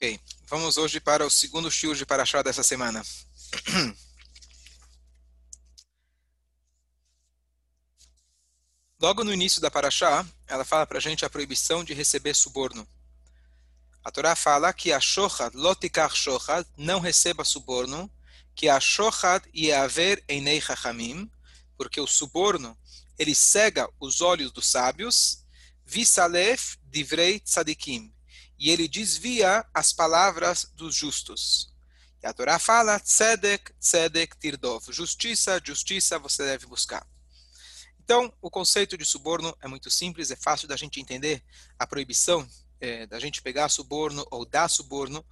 Ok, vamos hoje para o segundo shiur de Parashá dessa semana. Logo no início da Parashá, ela fala para a gente a proibição de receber suborno. A Torá fala que a shochad, lotikar shochad, não receba suborno, que a shochad ia haver enei chachamim, porque o suborno, ele cega os olhos dos sábios, visalef divrei tzadikim, e ele desvia as palavras dos justos. E a Torá fala, tzedek, tzedek, tirdov. Justiça, justiça você deve buscar. Então, o conceito de suborno é muito simples, é fácil da gente entender a proibição é, da gente pegar suborno ou dar suborno.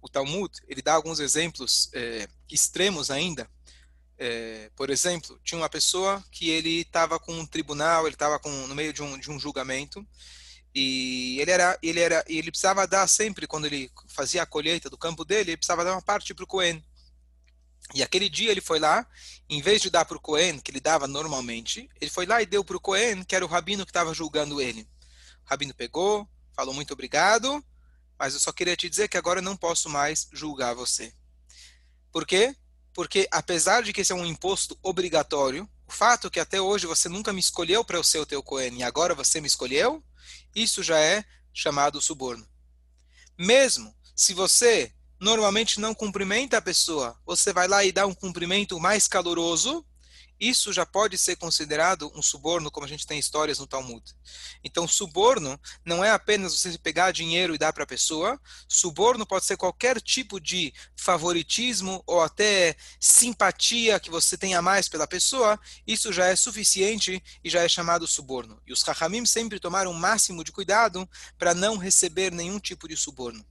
O Talmud, ele dá alguns exemplos é, extremos ainda. É, por exemplo, tinha uma pessoa que ele estava com um tribunal, ele estava no meio de um, de um julgamento, e ele era, ele era, ele precisava dar sempre quando ele fazia a colheita do campo dele, ele precisava dar uma parte para o Cohen. E aquele dia ele foi lá, em vez de dar para o Cohen, que ele dava normalmente, ele foi lá e deu para o Cohen, que era o rabino que estava julgando ele. O rabino pegou, falou muito obrigado, mas eu só queria te dizer que agora eu não posso mais julgar você. Por quê? Porque apesar de que esse é um imposto obrigatório, o fato que até hoje você nunca me escolheu para eu ser o teu Cohen e agora você me escolheu, isso já é chamado suborno. Mesmo se você normalmente não cumprimenta a pessoa, você vai lá e dá um cumprimento mais caloroso, isso já pode ser considerado um suborno, como a gente tem histórias no Talmud. Então, suborno não é apenas você pegar dinheiro e dar para a pessoa, suborno pode ser qualquer tipo de favoritismo ou até simpatia que você tenha mais pela pessoa, isso já é suficiente e já é chamado suborno. E os Rahamim sempre tomaram o máximo de cuidado para não receber nenhum tipo de suborno.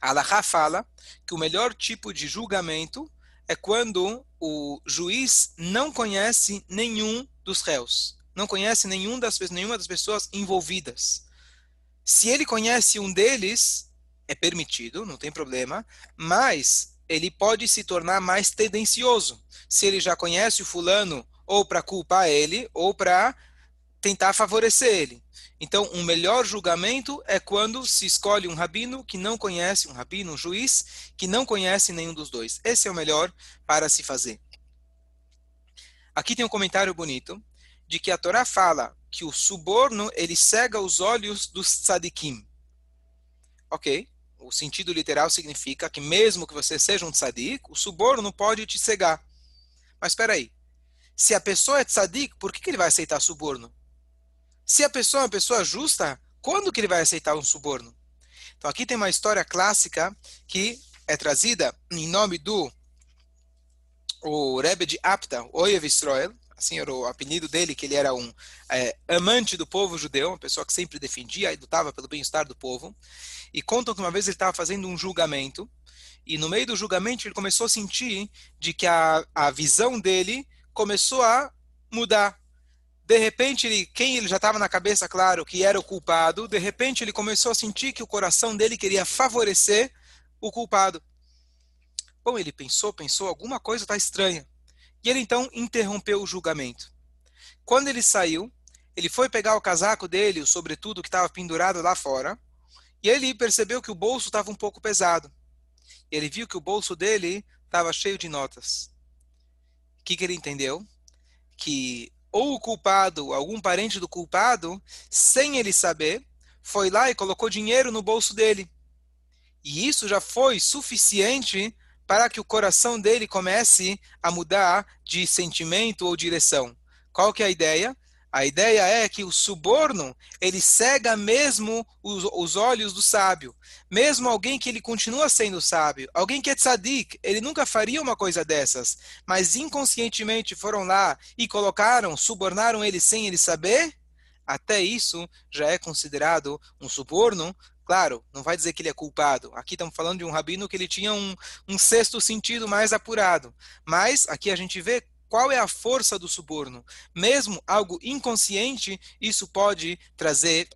A Alaha fala que o melhor tipo de julgamento é quando o juiz não conhece nenhum dos réus, não conhece nenhum das, nenhuma das pessoas envolvidas. Se ele conhece um deles, é permitido, não tem problema, mas ele pode se tornar mais tendencioso. Se ele já conhece o fulano, ou para culpar ele, ou para tentar favorecer ele. Então, um melhor julgamento é quando se escolhe um rabino que não conhece, um rabino, um juiz, que não conhece nenhum dos dois. Esse é o melhor para se fazer. Aqui tem um comentário bonito de que a Torá fala que o suborno ele cega os olhos dos tzadikim. Ok, o sentido literal significa que mesmo que você seja um tzadik, o suborno pode te cegar. Mas espera aí, se a pessoa é tzadik, por que, que ele vai aceitar suborno? Se a pessoa é uma pessoa justa, quando que ele vai aceitar um suborno? Então aqui tem uma história clássica que é trazida em nome do o Rebbe de Apta, Oyev Israel, assim era o apelido dele, que ele era um é, amante do povo judeu, uma pessoa que sempre defendia e lutava pelo bem-estar do povo. E contam que uma vez ele estava fazendo um julgamento, e no meio do julgamento ele começou a sentir de que a, a visão dele começou a mudar de repente, ele, quem ele já estava na cabeça, claro, que era o culpado, de repente ele começou a sentir que o coração dele queria favorecer o culpado. Bom, ele pensou, pensou, alguma coisa está estranha. E ele então interrompeu o julgamento. Quando ele saiu, ele foi pegar o casaco dele, o sobretudo que estava pendurado lá fora, e ele percebeu que o bolso estava um pouco pesado. Ele viu que o bolso dele estava cheio de notas. O que, que ele entendeu? Que ou o culpado, algum parente do culpado, sem ele saber, foi lá e colocou dinheiro no bolso dele. E isso já foi suficiente para que o coração dele comece a mudar de sentimento ou direção. Qual que é a ideia? A ideia é que o suborno, ele cega mesmo os, os, olhos do sábio. Mesmo alguém que ele continua sendo sábio, alguém que é tzadik, ele nunca faria uma coisa dessas. Mas inconscientemente foram lá e colocaram, subornaram ele sem ele saber. Até isso já é considerado um suborno. Claro, não vai dizer que ele é culpado. Aqui estamos falando de um rabino que ele tinha um, um sexto sentido mais apurado. Mas aqui a gente vê qual é a força do suborno? Mesmo algo inconsciente, isso pode trazer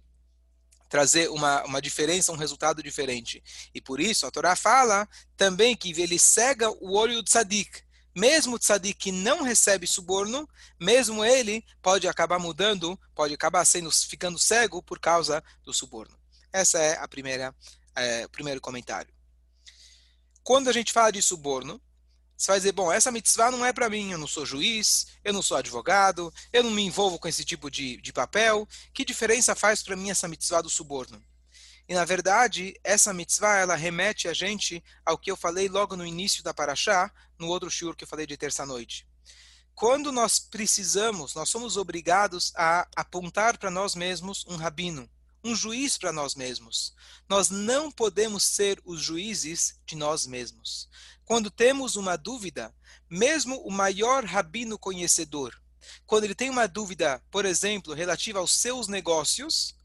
trazer uma, uma diferença, um resultado diferente. E por isso a Torá fala também que ele cega o olho do tzadik. Mesmo o tzadik que não recebe suborno, mesmo ele pode acabar mudando, pode acabar sendo ficando cego por causa do suborno. Essa é a primeira é, primeiro comentário. Quando a gente fala de suborno, você vai dizer, bom, essa mitzvah não é para mim, eu não sou juiz, eu não sou advogado, eu não me envolvo com esse tipo de, de papel. Que diferença faz para mim essa mitzvah do suborno? E na verdade, essa mitzvah, ela remete a gente ao que eu falei logo no início da Paraxá, no outro shiur que eu falei de terça-noite. Quando nós precisamos, nós somos obrigados a apontar para nós mesmos um rabino, um juiz para nós mesmos. Nós não podemos ser os juízes de nós mesmos. Quando temos uma dúvida, mesmo o maior rabino conhecedor, quando ele tem uma dúvida, por exemplo, relativa aos seus negócios,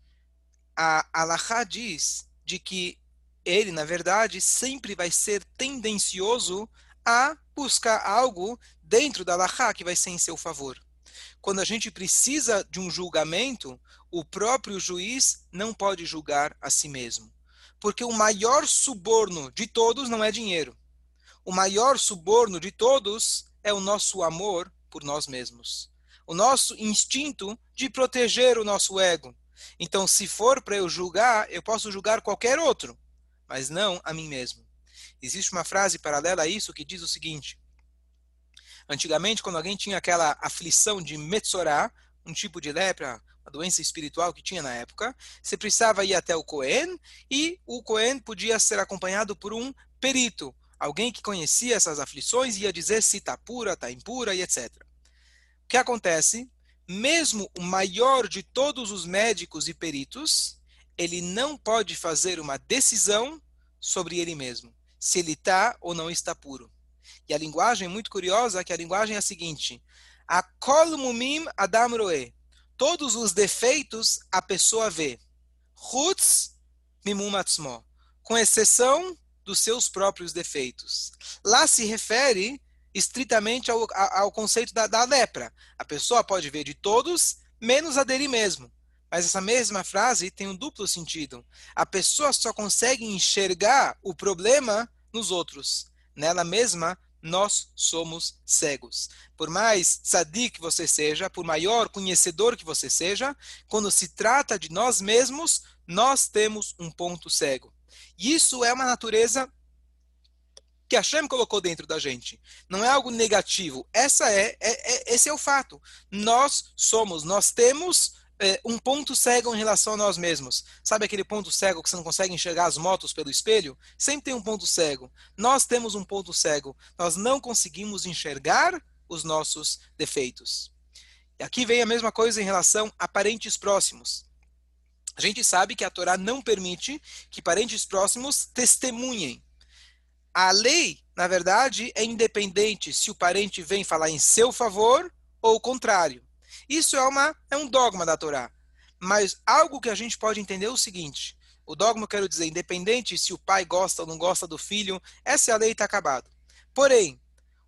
a Alahá diz de que ele, na verdade, sempre vai ser tendencioso a buscar algo dentro da Alahá que vai ser em seu favor. Quando a gente precisa de um julgamento, o próprio juiz não pode julgar a si mesmo. Porque o maior suborno de todos não é dinheiro. O maior suborno de todos é o nosso amor por nós mesmos. O nosso instinto de proteger o nosso ego, então, se for para eu julgar, eu posso julgar qualquer outro, mas não a mim mesmo. Existe uma frase paralela a isso que diz o seguinte: Antigamente, quando alguém tinha aquela aflição de Metzorá, um tipo de lepra, uma doença espiritual que tinha na época, você precisava ir até o Cohen e o Cohen podia ser acompanhado por um perito, alguém que conhecia essas aflições e ia dizer se está pura, está impura e etc. O que acontece? mesmo o maior de todos os médicos e peritos, ele não pode fazer uma decisão sobre ele mesmo, se ele está ou não está puro. E a linguagem é muito curiosa, que a linguagem é a seguinte: a mumim adam roe. Todos os defeitos a pessoa vê. Chutz mimum. Com exceção dos seus próprios defeitos. Lá se refere estritamente ao, ao conceito da, da lepra. A pessoa pode ver de todos, menos a dele mesmo. Mas essa mesma frase tem um duplo sentido. A pessoa só consegue enxergar o problema nos outros. Nela mesma, nós somos cegos. Por mais tzadik que você seja, por maior conhecedor que você seja, quando se trata de nós mesmos, nós temos um ponto cego. E isso é uma natureza que Hashem colocou dentro da gente. Não é algo negativo. Essa é, é, é esse é o fato. Nós somos, nós temos um ponto cego em relação a nós mesmos. Sabe aquele ponto cego que você não consegue enxergar as motos pelo espelho? Sempre tem um ponto cego. Nós temos um ponto cego. Nós não conseguimos enxergar os nossos defeitos. E aqui vem a mesma coisa em relação a parentes próximos. A gente sabe que a Torá não permite que parentes próximos testemunhem a lei, na verdade, é independente se o parente vem falar em seu favor ou o contrário. Isso é, uma, é um dogma da Torá. Mas algo que a gente pode entender é o seguinte: o dogma, eu quero dizer, independente se o pai gosta ou não gosta do filho, essa é a lei está acabada. Porém,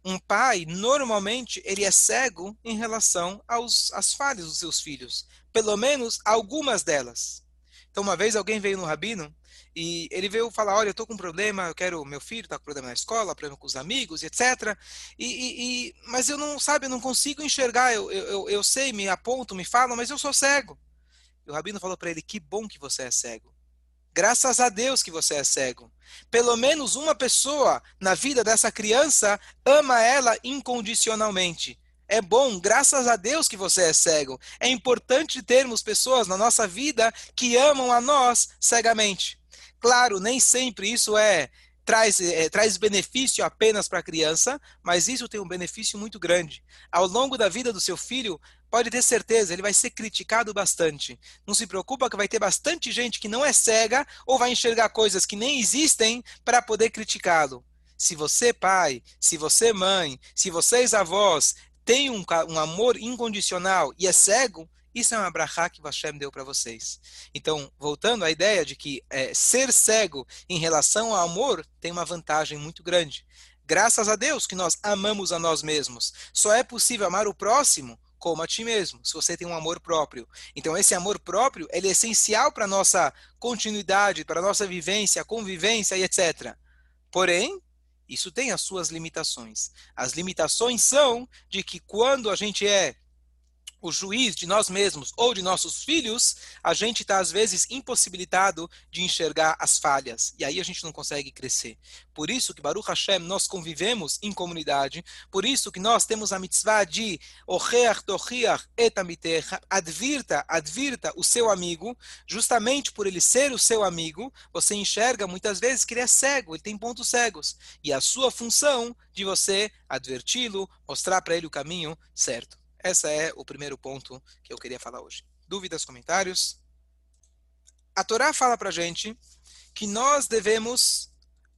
um pai, normalmente, ele é cego em relação aos, às falhas dos seus filhos. Pelo menos algumas delas. Então, uma vez alguém veio no rabino e ele veio falar, olha, eu estou com um problema, eu quero, meu filho está com problema na escola, problema com os amigos, etc. E, e, e, mas eu não, sabe, eu não consigo enxergar, eu, eu, eu sei, me aponto, me falam, mas eu sou cego. E o Rabino falou para ele, que bom que você é cego. Graças a Deus que você é cego. Pelo menos uma pessoa na vida dessa criança ama ela incondicionalmente. É bom, graças a Deus que você é cego. É importante termos pessoas na nossa vida que amam a nós cegamente. Claro, nem sempre isso é traz, é, traz benefício apenas para a criança, mas isso tem um benefício muito grande. Ao longo da vida do seu filho, pode ter certeza, ele vai ser criticado bastante. Não se preocupa que vai ter bastante gente que não é cega ou vai enxergar coisas que nem existem para poder criticá-lo. Se você, pai, se você, mãe, se vocês, avós, têm um, um amor incondicional e é cego, isso é uma brachá que Hashem deu para vocês. Então, voltando à ideia de que é, ser cego em relação ao amor tem uma vantagem muito grande. Graças a Deus que nós amamos a nós mesmos. Só é possível amar o próximo como a ti mesmo, se você tem um amor próprio. Então, esse amor próprio ele é essencial para a nossa continuidade, para a nossa vivência, convivência e etc. Porém, isso tem as suas limitações. As limitações são de que quando a gente é o juiz de nós mesmos ou de nossos filhos, a gente está às vezes impossibilitado de enxergar as falhas. E aí a gente não consegue crescer. Por isso que Baruch Hashem nós convivemos em comunidade, por isso que nós temos a mitzvah de Ocheach Tochiach etamitecha, advirta, advirta o seu amigo, justamente por ele ser o seu amigo, você enxerga muitas vezes que ele é cego, ele tem pontos cegos. E a sua função de você adverti-lo, mostrar para ele o caminho certo. Esse é o primeiro ponto que eu queria falar hoje. Dúvidas, comentários? A Torá fala para gente que nós devemos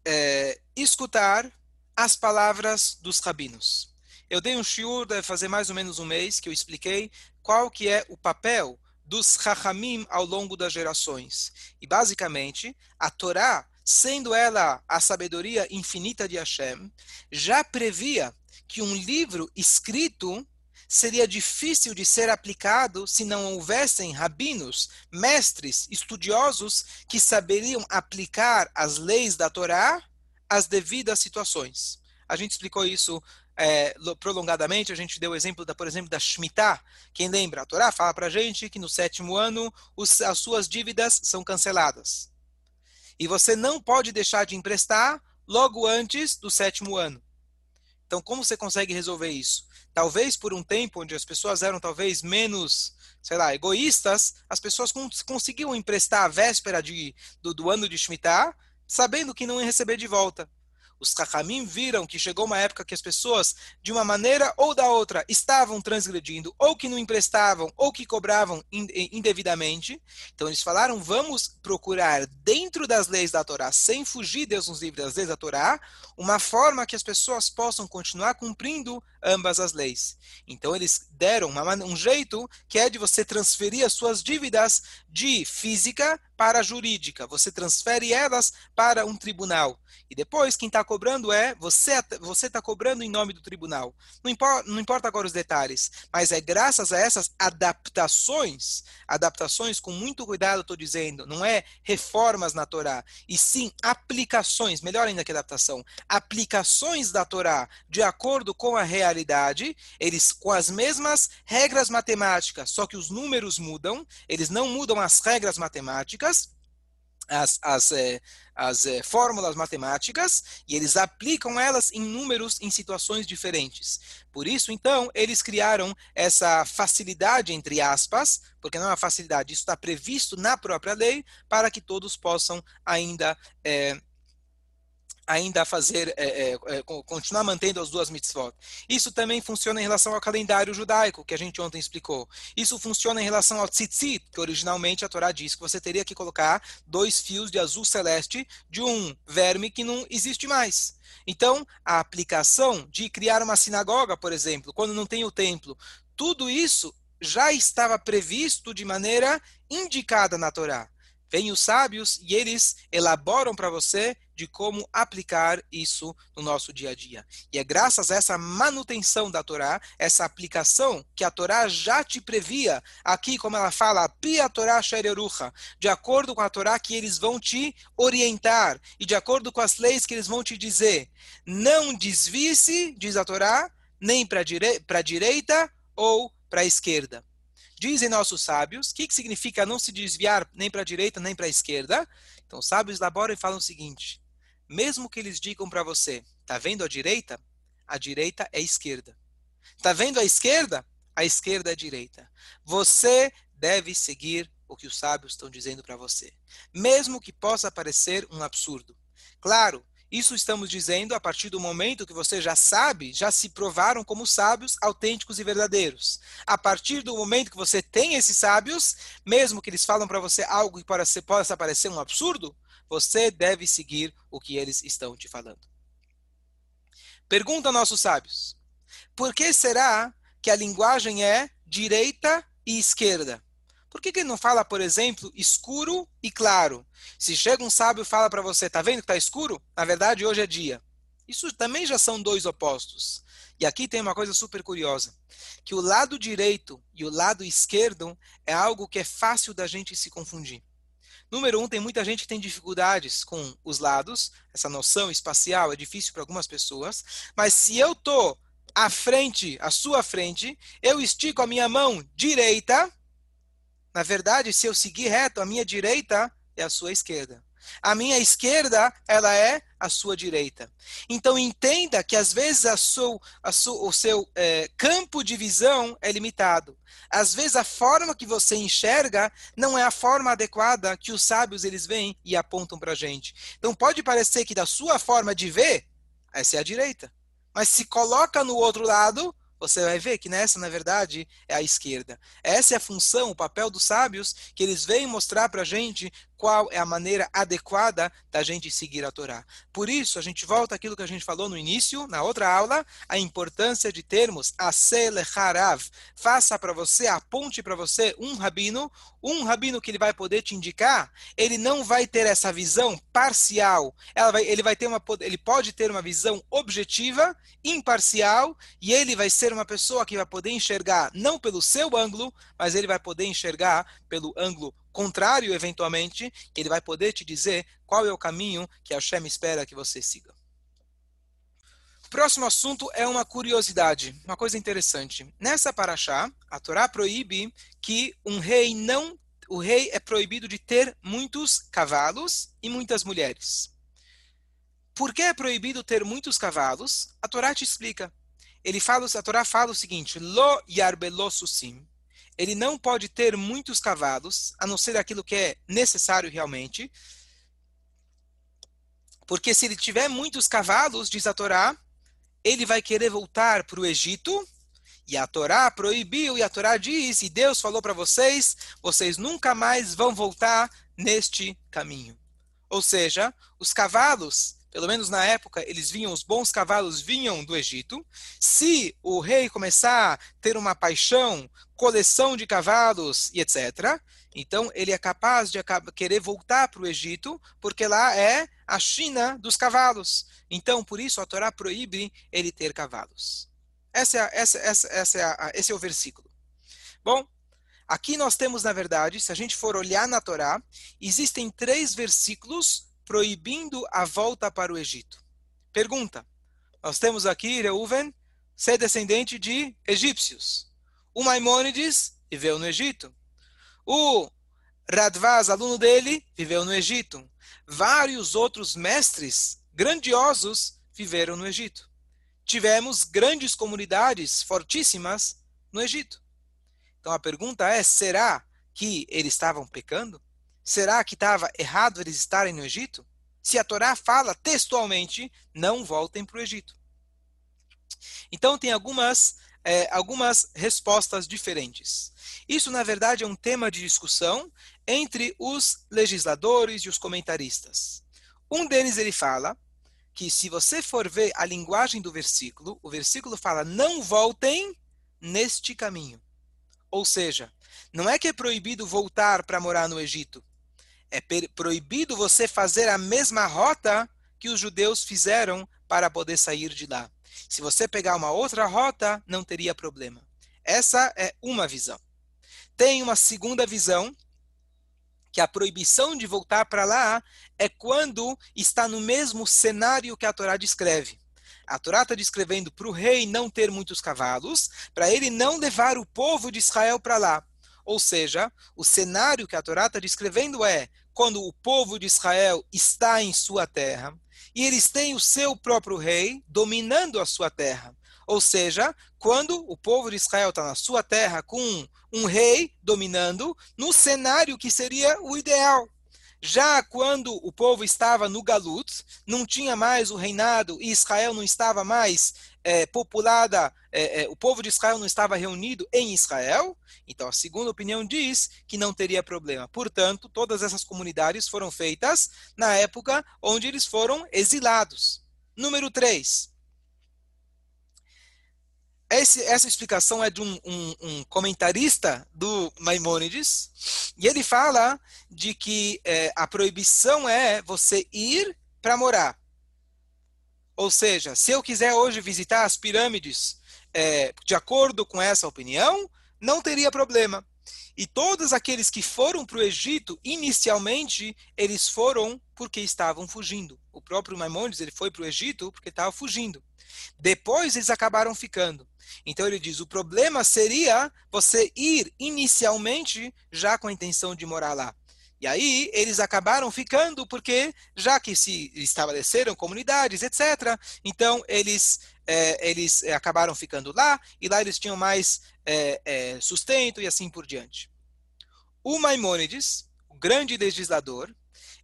é, escutar as palavras dos rabinos. Eu dei um shiur, deve fazer mais ou menos um mês, que eu expliquei qual que é o papel dos Chachamim ao longo das gerações. E basicamente, a Torá, sendo ela a sabedoria infinita de Hashem, já previa que um livro escrito seria difícil de ser aplicado se não houvessem rabinos, mestres, estudiosos que saberiam aplicar as leis da Torá às devidas situações. A gente explicou isso é, prolongadamente, a gente deu o exemplo, da, por exemplo, da Shemitah. Quem lembra? A Torá fala para a gente que no sétimo ano os, as suas dívidas são canceladas. E você não pode deixar de emprestar logo antes do sétimo ano. Então, como você consegue resolver isso? Talvez por um tempo onde as pessoas eram talvez menos, sei lá, egoístas, as pessoas conseguiam emprestar a véspera de, do, do ano de Shemitah, sabendo que não ia receber de volta. Os Kachamim viram que chegou uma época que as pessoas, de uma maneira ou da outra, estavam transgredindo, ou que não emprestavam, ou que cobravam indevidamente. Então eles falaram: vamos procurar dentro das leis da Torá, sem fugir, Deus nos livre das leis da Torá, uma forma que as pessoas possam continuar cumprindo ambas as leis. Então eles deram uma, um jeito que é de você transferir as suas dívidas de física para jurídica. Você transfere elas para um tribunal. E depois quem está cobrando é você você está cobrando em nome do tribunal. Não importa, não importa agora os detalhes, mas é graças a essas adaptações, adaptações com muito cuidado, estou dizendo, não é reformas na Torá, e sim aplicações, melhor ainda que adaptação, aplicações da Torá de acordo com a realidade, eles com as mesmas regras matemáticas, só que os números mudam, eles não mudam as regras matemáticas, as, as, é, as é, fórmulas matemáticas e eles aplicam elas em números em situações diferentes. Por isso, então, eles criaram essa facilidade, entre aspas, porque não é uma facilidade, isso está previsto na própria lei, para que todos possam ainda é, ainda fazer, é, é, é continuar mantendo as duas mitzvot. Isso também funciona em relação ao calendário judaico, que a gente ontem explicou. Isso funciona em relação ao tzitzit, que originalmente a Torá diz que você teria que colocar dois fios de azul celeste de um verme que não existe mais. Então, a aplicação de criar uma sinagoga, por exemplo, quando não tem o templo, tudo isso já estava previsto de maneira indicada na Torá. Vêm os sábios e eles elaboram para você de como aplicar isso no nosso dia a dia. E é graças a essa manutenção da Torá, essa aplicação que a Torá já te previa, aqui como ela fala, Pia Torá Shererucha, de acordo com a Torá que eles vão te orientar e de acordo com as leis que eles vão te dizer. Não desvie-se, diz a Torá, nem para dire a direita ou para a esquerda. Dizem nossos sábios, o que, que significa não se desviar nem para a direita nem para a esquerda? Então, os sábios elaboram e falam o seguinte: mesmo que eles digam para você, tá vendo a direita? A direita é a esquerda. Tá vendo a esquerda? A esquerda é a direita. Você deve seguir o que os sábios estão dizendo para você, mesmo que possa parecer um absurdo. Claro, isso estamos dizendo a partir do momento que você já sabe, já se provaram como sábios autênticos e verdadeiros. A partir do momento que você tem esses sábios, mesmo que eles falam para você algo que possa parecer um absurdo, você deve seguir o que eles estão te falando. Pergunta nossos sábios: por que será que a linguagem é direita e esquerda? Por que, que ele não fala, por exemplo, escuro e claro? Se chega um sábio e fala para você, tá vendo que está escuro? Na verdade, hoje é dia. Isso também já são dois opostos. E aqui tem uma coisa super curiosa, que o lado direito e o lado esquerdo é algo que é fácil da gente se confundir. Número um, tem muita gente que tem dificuldades com os lados, essa noção espacial é difícil para algumas pessoas, mas se eu estou à frente, à sua frente, eu estico a minha mão direita. Na verdade, se eu seguir reto, a minha direita é a sua esquerda. A minha esquerda, ela é a sua direita. Então entenda que às vezes a a o seu é, campo de visão é limitado. Às vezes a forma que você enxerga não é a forma adequada que os sábios eles vêm e apontam para a gente. Então pode parecer que da sua forma de ver, essa é a direita. Mas se coloca no outro lado, você vai ver que nessa, na verdade, é a esquerda. Essa é a função, o papel dos sábios, que eles vêm mostrar para a gente qual é a maneira adequada da gente seguir a Torá. Por isso, a gente volta àquilo que a gente falou no início, na outra aula, a importância de termos a Selecharav. Faça para você, aponte para você um rabino, um rabino que ele vai poder te indicar, ele não vai ter essa visão parcial, vai, ele, vai ter uma, ele pode ter uma visão objetiva, imparcial, e ele vai ser uma pessoa que vai poder enxergar não pelo seu ângulo, mas ele vai poder enxergar pelo ângulo contrário, eventualmente, que ele vai poder te dizer qual é o caminho que Hashem espera que você siga. O próximo assunto é uma curiosidade, uma coisa interessante. Nessa paraxá, a Torá proíbe que um rei não, o rei é proibido de ter muitos cavalos e muitas mulheres. Por que é proibido ter muitos cavalos? A Torá te explica. Ele fala, a Torá fala o seguinte: Lo yarbelossusim ele não pode ter muitos cavalos, a não ser aquilo que é necessário realmente. Porque se ele tiver muitos cavalos, diz a Torá, ele vai querer voltar para o Egito. E a Torá proibiu, e a Torá diz, e Deus falou para vocês, vocês nunca mais vão voltar neste caminho. Ou seja, os cavalos pelo menos na época, eles vinham, os bons cavalos vinham do Egito. Se o rei começar a ter uma paixão, coleção de cavalos e etc., então ele é capaz de querer voltar para o Egito, porque lá é a China dos cavalos. Então, por isso, a Torá proíbe ele ter cavalos. Essa é, essa, essa, essa é a, esse é o versículo. Bom, aqui nós temos, na verdade, se a gente for olhar na Torá, existem três versículos proibindo a volta para o Egito. Pergunta: nós temos aqui Reuven ser descendente de egípcios. O Maimônides viveu no Egito. O Radvaz, aluno dele, viveu no Egito. Vários outros mestres grandiosos viveram no Egito. Tivemos grandes comunidades fortíssimas no Egito. Então a pergunta é: será que eles estavam pecando? Será que estava errado eles estarem no Egito? Se a Torá fala textualmente, não voltem para o Egito. Então tem algumas, é, algumas respostas diferentes. Isso, na verdade, é um tema de discussão entre os legisladores e os comentaristas. Um deles ele fala que se você for ver a linguagem do versículo, o versículo fala: não voltem neste caminho. Ou seja, não é que é proibido voltar para morar no Egito é proibido você fazer a mesma rota que os judeus fizeram para poder sair de lá. Se você pegar uma outra rota, não teria problema. Essa é uma visão. Tem uma segunda visão, que a proibição de voltar para lá é quando está no mesmo cenário que a Torá descreve. A Torá está descrevendo para o rei não ter muitos cavalos, para ele não levar o povo de Israel para lá. Ou seja, o cenário que a Torá está descrevendo é quando o povo de Israel está em sua terra e eles têm o seu próprio rei dominando a sua terra. Ou seja, quando o povo de Israel está na sua terra com um rei dominando, no cenário que seria o ideal. Já quando o povo estava no Galut, não tinha mais o reinado e Israel não estava mais é, populada, é, é, o povo de Israel não estava reunido em Israel, então a segunda opinião diz que não teria problema. Portanto, todas essas comunidades foram feitas na época onde eles foram exilados. Número 3. Esse, essa explicação é de um, um, um, comentarista do Maimônides, e ele fala de que é, a proibição é você ir para morar. Ou seja, se eu quiser hoje visitar as pirâmides é, de acordo com essa opinião, não teria problema. E todos aqueles que foram para o Egito, inicialmente, eles foram porque estavam fugindo. O próprio Maimonides ele foi para o Egito porque estava fugindo. Depois eles acabaram ficando. Então ele diz: o problema seria você ir inicialmente já com a intenção de morar lá. E aí eles acabaram ficando porque, já que se estabeleceram comunidades, etc., então eles, é, eles é, acabaram ficando lá, e lá eles tinham mais é, é, sustento e assim por diante. O Maimônides, o grande legislador,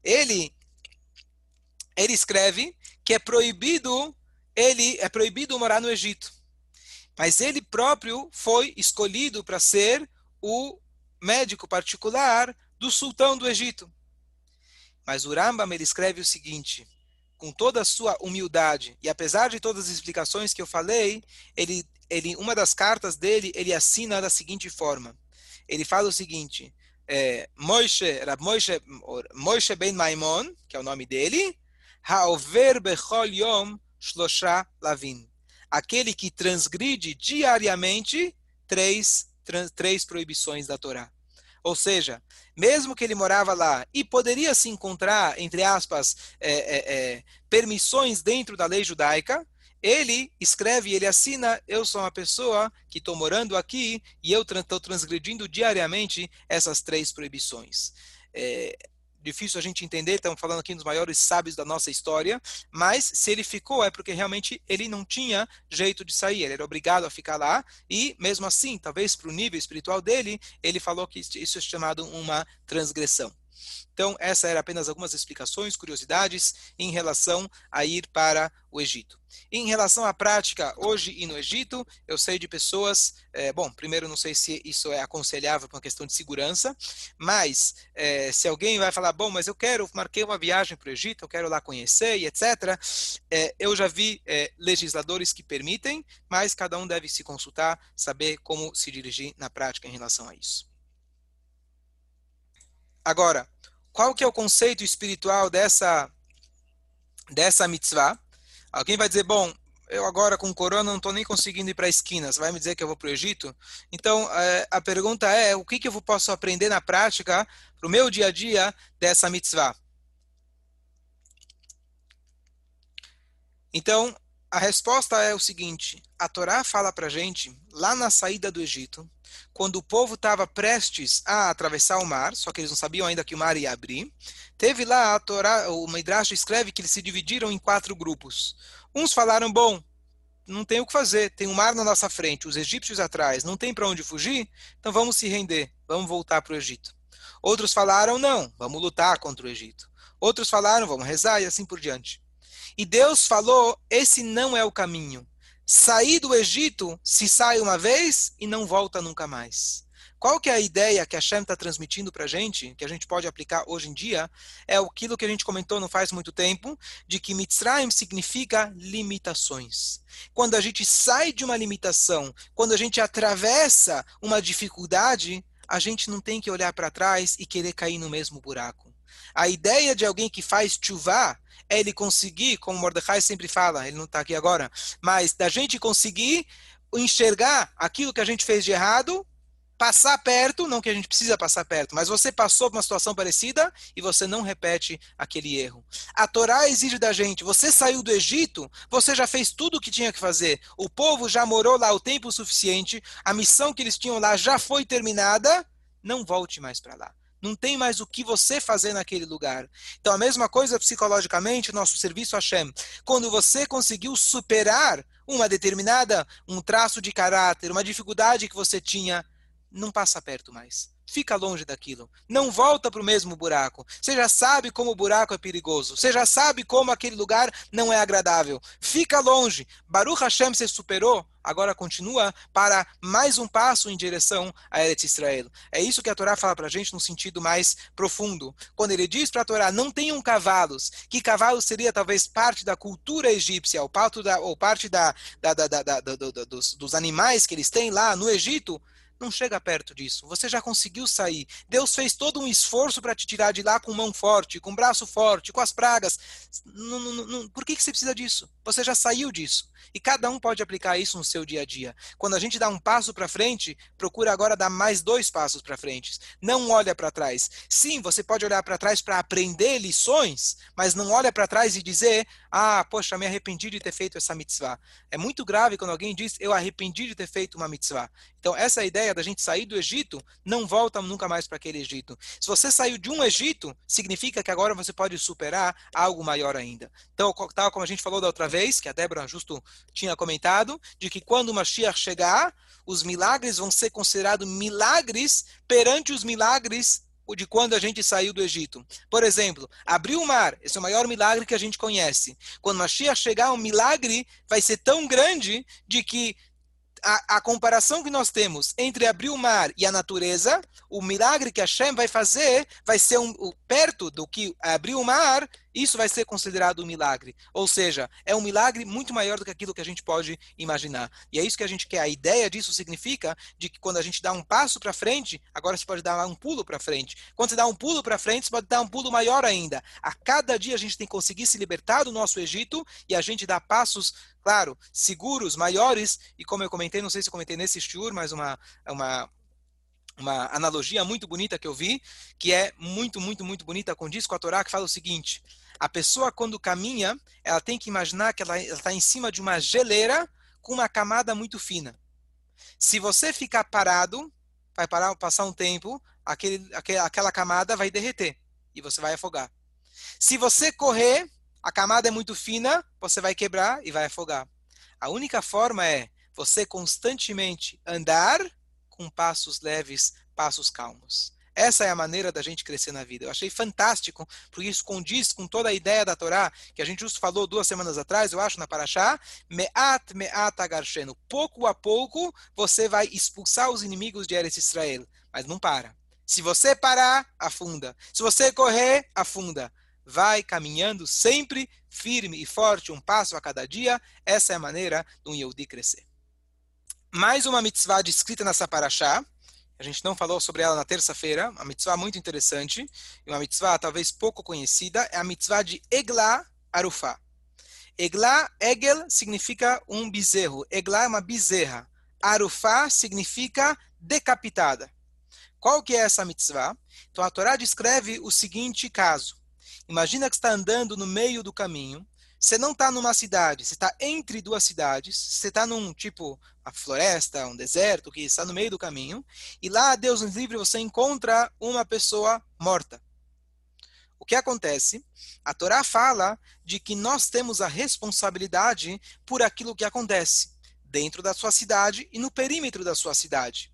ele, ele escreve que é proibido ele é proibido morar no Egito. Mas ele próprio foi escolhido para ser o médico particular do sultão do Egito. Mas o Rambam ele escreve o seguinte, com toda a sua humildade, e apesar de todas as explicações que eu falei, ele, ele, uma das cartas dele, ele assina da seguinte forma. Ele fala o seguinte, é, Rab ben Maimon, que é o nome dele, Haover bechol yom shlosha lavin. Aquele que transgride diariamente três, trans, três proibições da Torá. Ou seja, mesmo que ele morava lá e poderia se encontrar, entre aspas, é, é, é, permissões dentro da lei judaica, ele escreve, ele assina, eu sou uma pessoa que estou morando aqui e eu estou transgredindo diariamente essas três proibições. É, difícil a gente entender, estamos falando aqui dos maiores sábios da nossa história, mas se ele ficou é porque realmente ele não tinha jeito de sair, ele era obrigado a ficar lá, e mesmo assim, talvez para o nível espiritual dele, ele falou que isso é chamado uma transgressão. Então, essa era apenas algumas explicações, curiosidades em relação a ir para o Egito. Em relação à prática, hoje e no Egito, eu sei de pessoas, é, bom, primeiro não sei se isso é aconselhável por uma questão de segurança, mas é, se alguém vai falar, bom, mas eu quero, marquei uma viagem para o Egito, eu quero lá conhecer e etc., é, eu já vi legisladores que permitem, mas cada um deve se consultar, saber como se dirigir na prática em relação a isso. Agora, qual que é o conceito espiritual dessa, dessa mitzvah? Alguém vai dizer, bom, eu agora com corona não estou nem conseguindo ir para a esquina, você vai me dizer que eu vou para o Egito? Então, é, a pergunta é, o que, que eu posso aprender na prática, para o meu dia a dia, dessa mitzvah? Então, a resposta é o seguinte: a Torá fala para gente, lá na saída do Egito, quando o povo estava prestes a atravessar o mar, só que eles não sabiam ainda que o mar ia abrir, teve lá a Torá, o Midrash escreve que eles se dividiram em quatro grupos. Uns falaram: bom, não tem o que fazer, tem o um mar na nossa frente, os egípcios atrás, não tem para onde fugir, então vamos se render, vamos voltar para o Egito. Outros falaram: não, vamos lutar contra o Egito. Outros falaram: vamos rezar e assim por diante. E Deus falou: esse não é o caminho. Sair do Egito se sai uma vez e não volta nunca mais. Qual que é a ideia que a Shem está transmitindo para a gente, que a gente pode aplicar hoje em dia, é aquilo que a gente comentou não faz muito tempo, de que Mitzrayim significa limitações. Quando a gente sai de uma limitação, quando a gente atravessa uma dificuldade, a gente não tem que olhar para trás e querer cair no mesmo buraco. A ideia de alguém que faz chuvá é ele conseguir, como Mordecai sempre fala, ele não está aqui agora, mas da gente conseguir enxergar aquilo que a gente fez de errado, passar perto, não que a gente precisa passar perto, mas você passou por uma situação parecida e você não repete aquele erro. A Torá exige da gente, você saiu do Egito, você já fez tudo o que tinha que fazer, o povo já morou lá o tempo suficiente, a missão que eles tinham lá já foi terminada, não volte mais para lá. Não tem mais o que você fazer naquele lugar. Então, a mesma coisa psicologicamente, nosso serviço Hashem. Quando você conseguiu superar uma determinada, um traço de caráter, uma dificuldade que você tinha, não passa perto mais fica longe daquilo. Não volta para o mesmo buraco. Você já sabe como o buraco é perigoso. Você já sabe como aquele lugar não é agradável. Fica longe. Baruch Hashem se superou, agora continua para mais um passo em direção a Eretz Israel. É isso que a Torá fala para a gente no sentido mais profundo. Quando ele diz para a Torá, não tenham cavalos, que cavalo seria talvez parte da cultura egípcia, ou parte da, ou parte da, da, da, da dos, dos animais que eles têm lá no Egito, não chega perto disso. Você já conseguiu sair. Deus fez todo um esforço para te tirar de lá com mão forte, com braço forte, com as pragas. Não, não, não, por que, que você precisa disso? Você já saiu disso. E cada um pode aplicar isso no seu dia a dia. Quando a gente dá um passo para frente, procura agora dar mais dois passos para frente. Não olha para trás. Sim, você pode olhar para trás para aprender lições, mas não olha para trás e dizer: "Ah, poxa, me arrependi de ter feito essa mitzvah". É muito grave quando alguém diz: "Eu arrependi de ter feito uma mitzvah". Então, essa ideia da gente sair do Egito, não volta nunca mais para aquele Egito. Se você saiu de um Egito, significa que agora você pode superar algo maior ainda. Então, tal como a gente falou da outra vez, que a Débora justo tinha comentado, de que quando o Mashiach chegar, os milagres vão ser considerados milagres perante os milagres de quando a gente saiu do Egito. Por exemplo, abrir o mar, esse é o maior milagre que a gente conhece. Quando Mashiach chegar, um milagre vai ser tão grande de que a, a, comparação que nós temos entre abrir o mar e a natureza, o milagre que Hashem vai fazer vai ser um, perto do que abrir o mar, isso vai ser considerado um milagre. Ou seja, é um milagre muito maior do que aquilo que a gente pode imaginar. E é isso que a gente quer. A ideia disso significa de que quando a gente dá um passo para frente, agora você pode dar um pulo para frente. Quando você dá um pulo para frente, você pode dar um pulo maior ainda. A cada dia a gente tem que conseguir se libertar do nosso Egito e a gente dá passos claro, seguros, maiores, e como eu comentei, não sei se eu comentei nesse shiur, mas uma, uma, uma analogia muito bonita que eu vi, que é muito, muito, muito bonita, condiz com a Torá, que fala o seguinte, a pessoa quando caminha, ela tem que imaginar que ela está em cima de uma geleira com uma camada muito fina. Se você ficar parado, vai parar, passar um tempo, aquele, aquela camada vai derreter e você vai afogar. Se você correr, a camada é muito fina, você vai quebrar e vai afogar. A única forma é você constantemente andar com passos leves, passos calmos. Essa é a maneira da gente crescer na vida. Eu achei fantástico, porque isso condiz com toda a ideia da Torá, que a gente justo falou duas semanas atrás, eu acho, na Paraxá, Me'at Me'at Agarshenu. Pouco a pouco, você vai expulsar os inimigos de Eretz Israel. Mas não para. Se você parar, afunda. Se você correr, afunda vai caminhando sempre firme e forte, um passo a cada dia. Essa é a maneira de um Yehudi crescer. Mais uma mitzvah descrita nessa paraxá. A gente não falou sobre ela na terça-feira. Uma mitzvah muito interessante. E uma mitzvah talvez pouco conhecida. É a mitzvah de Egla Arufá. Egla, Egel, significa um bezerro. Egla é uma bezerra. Arufá significa decapitada. Qual que é essa mitzvah? Então a Torá descreve o seguinte caso. Imagina que está andando no meio do caminho. Você não está numa cidade, você está entre duas cidades. Você está num tipo uma floresta, um deserto que está no meio do caminho. E lá, Deus nos livre, você encontra uma pessoa morta. O que acontece? A Torá fala de que nós temos a responsabilidade por aquilo que acontece dentro da sua cidade e no perímetro da sua cidade.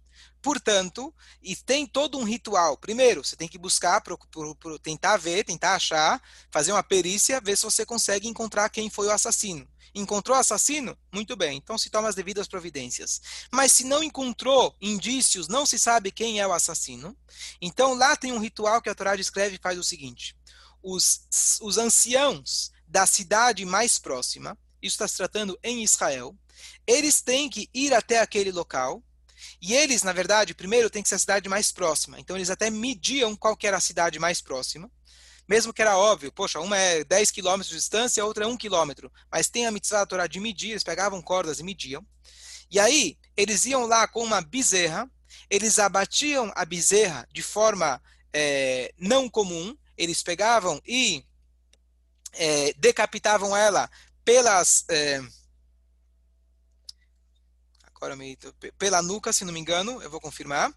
Portanto, e tem todo um ritual. Primeiro, você tem que buscar, pro, pro, pro, tentar ver, tentar achar, fazer uma perícia, ver se você consegue encontrar quem foi o assassino. Encontrou o assassino? Muito bem, então se toma as devidas providências. Mas se não encontrou indícios, não se sabe quem é o assassino, então lá tem um ritual que a Torá descreve e faz o seguinte: os, os anciãos da cidade mais próxima, isso está se tratando em Israel, eles têm que ir até aquele local e eles, na verdade, primeiro tem que ser a cidade mais próxima. Então eles até mediam qual era a cidade mais próxima. Mesmo que era óbvio, poxa, uma é 10 quilômetros de distância, a outra é 1 quilômetro. Mas tem a mitzvah da Torá de medir, eles pegavam cordas e mediam. E aí, eles iam lá com uma bezerra, eles abatiam a bezerra de forma é, não comum, eles pegavam e é, decapitavam ela pelas... É, agora me, pela nuca, se não me engano, eu vou confirmar.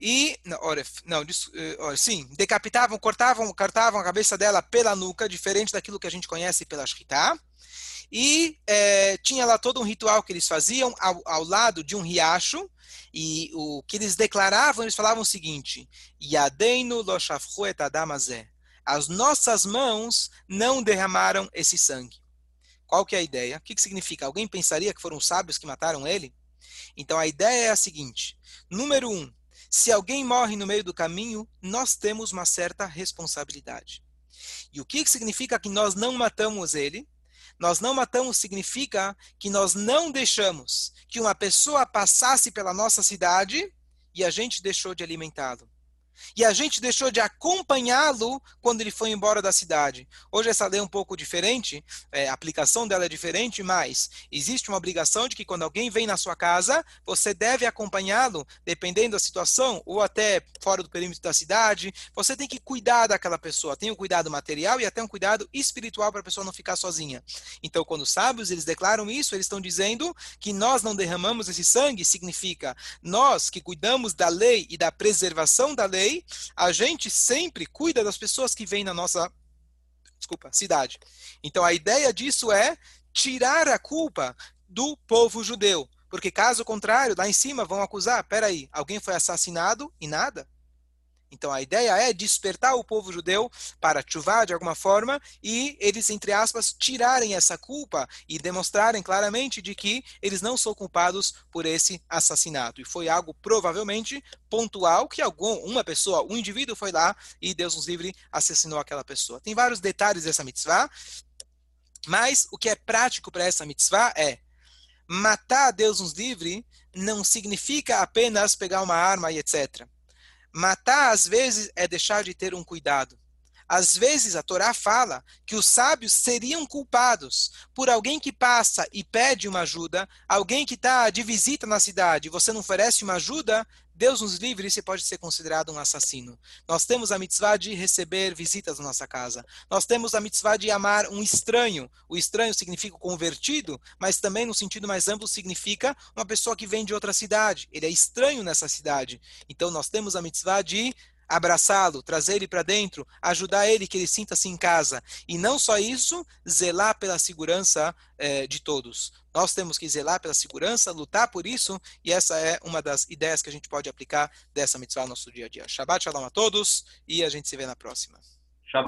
E, não, olha, não, eh, sim, decapitavam, cortavam, cortavam a cabeça dela pela nuca, diferente daquilo que a gente conhece pela Shkita. E é, tinha lá todo um ritual que eles faziam ao, ao, lado de um riacho, e o que eles declaravam, eles falavam o seguinte: Yadeinu lo et adamazé. As nossas mãos não derramaram esse sangue. Qual que é a ideia? O que, que significa? Alguém pensaria que foram os sábios que mataram ele? Então a ideia é a seguinte: número um, se alguém morre no meio do caminho, nós temos uma certa responsabilidade. E o que, que significa que nós não matamos ele? Nós não matamos significa que nós não deixamos que uma pessoa passasse pela nossa cidade e a gente deixou de alimentá-lo. E a gente deixou de acompanhá-lo quando ele foi embora da cidade. Hoje essa lei é um pouco diferente, é, a aplicação dela é diferente, mas existe uma obrigação de que quando alguém vem na sua casa, você deve acompanhá-lo, dependendo da situação, ou até fora do perímetro da cidade. Você tem que cuidar daquela pessoa. Tem um cuidado material e até um cuidado espiritual para a pessoa não ficar sozinha. Então, quando os sábios eles declaram isso, eles estão dizendo que nós não derramamos esse sangue, significa nós que cuidamos da lei e da preservação da lei lei, a gente sempre cuida das pessoas que vêm na nossa desculpa, cidade. Então a ideia disso é tirar a culpa do povo judeu. Porque caso contrário, lá em cima vão acusar, peraí, alguém foi assassinado e nada? Então a ideia é despertar o povo judeu para chuvar de alguma forma e eles, entre aspas, tirarem essa culpa e demonstrarem claramente de que eles não são culpados por esse assassinato. E foi algo provavelmente pontual que algum, uma pessoa, um indivíduo foi lá e Deus nos livre assassinou aquela pessoa. Tem vários detalhes dessa mitzvah, mas o que é prático para essa mitzvah é matar Deus nos livre não significa apenas pegar uma arma e etc Matar, às vezes, é deixar de ter um cuidado. Às vezes a Torá fala que os sábios seriam culpados por alguém que passa e pede uma ajuda, alguém que está de visita na cidade e você não oferece uma ajuda, Deus nos livre, você pode ser considerado um assassino. Nós temos a mitzvah de receber visitas na nossa casa. Nós temos a mitzvah de amar um estranho. O estranho significa convertido, mas também no sentido mais amplo significa uma pessoa que vem de outra cidade. Ele é estranho nessa cidade. Então nós temos a mitzvah de abraçá-lo, trazer ele para dentro, ajudar ele que ele sinta-se em casa. E não só isso, zelar pela segurança eh, de todos. Nós temos que zelar pela segurança, lutar por isso, e essa é uma das ideias que a gente pode aplicar dessa mitzvah no nosso dia a dia. Shabbat shalom a todos, e a gente se vê na próxima.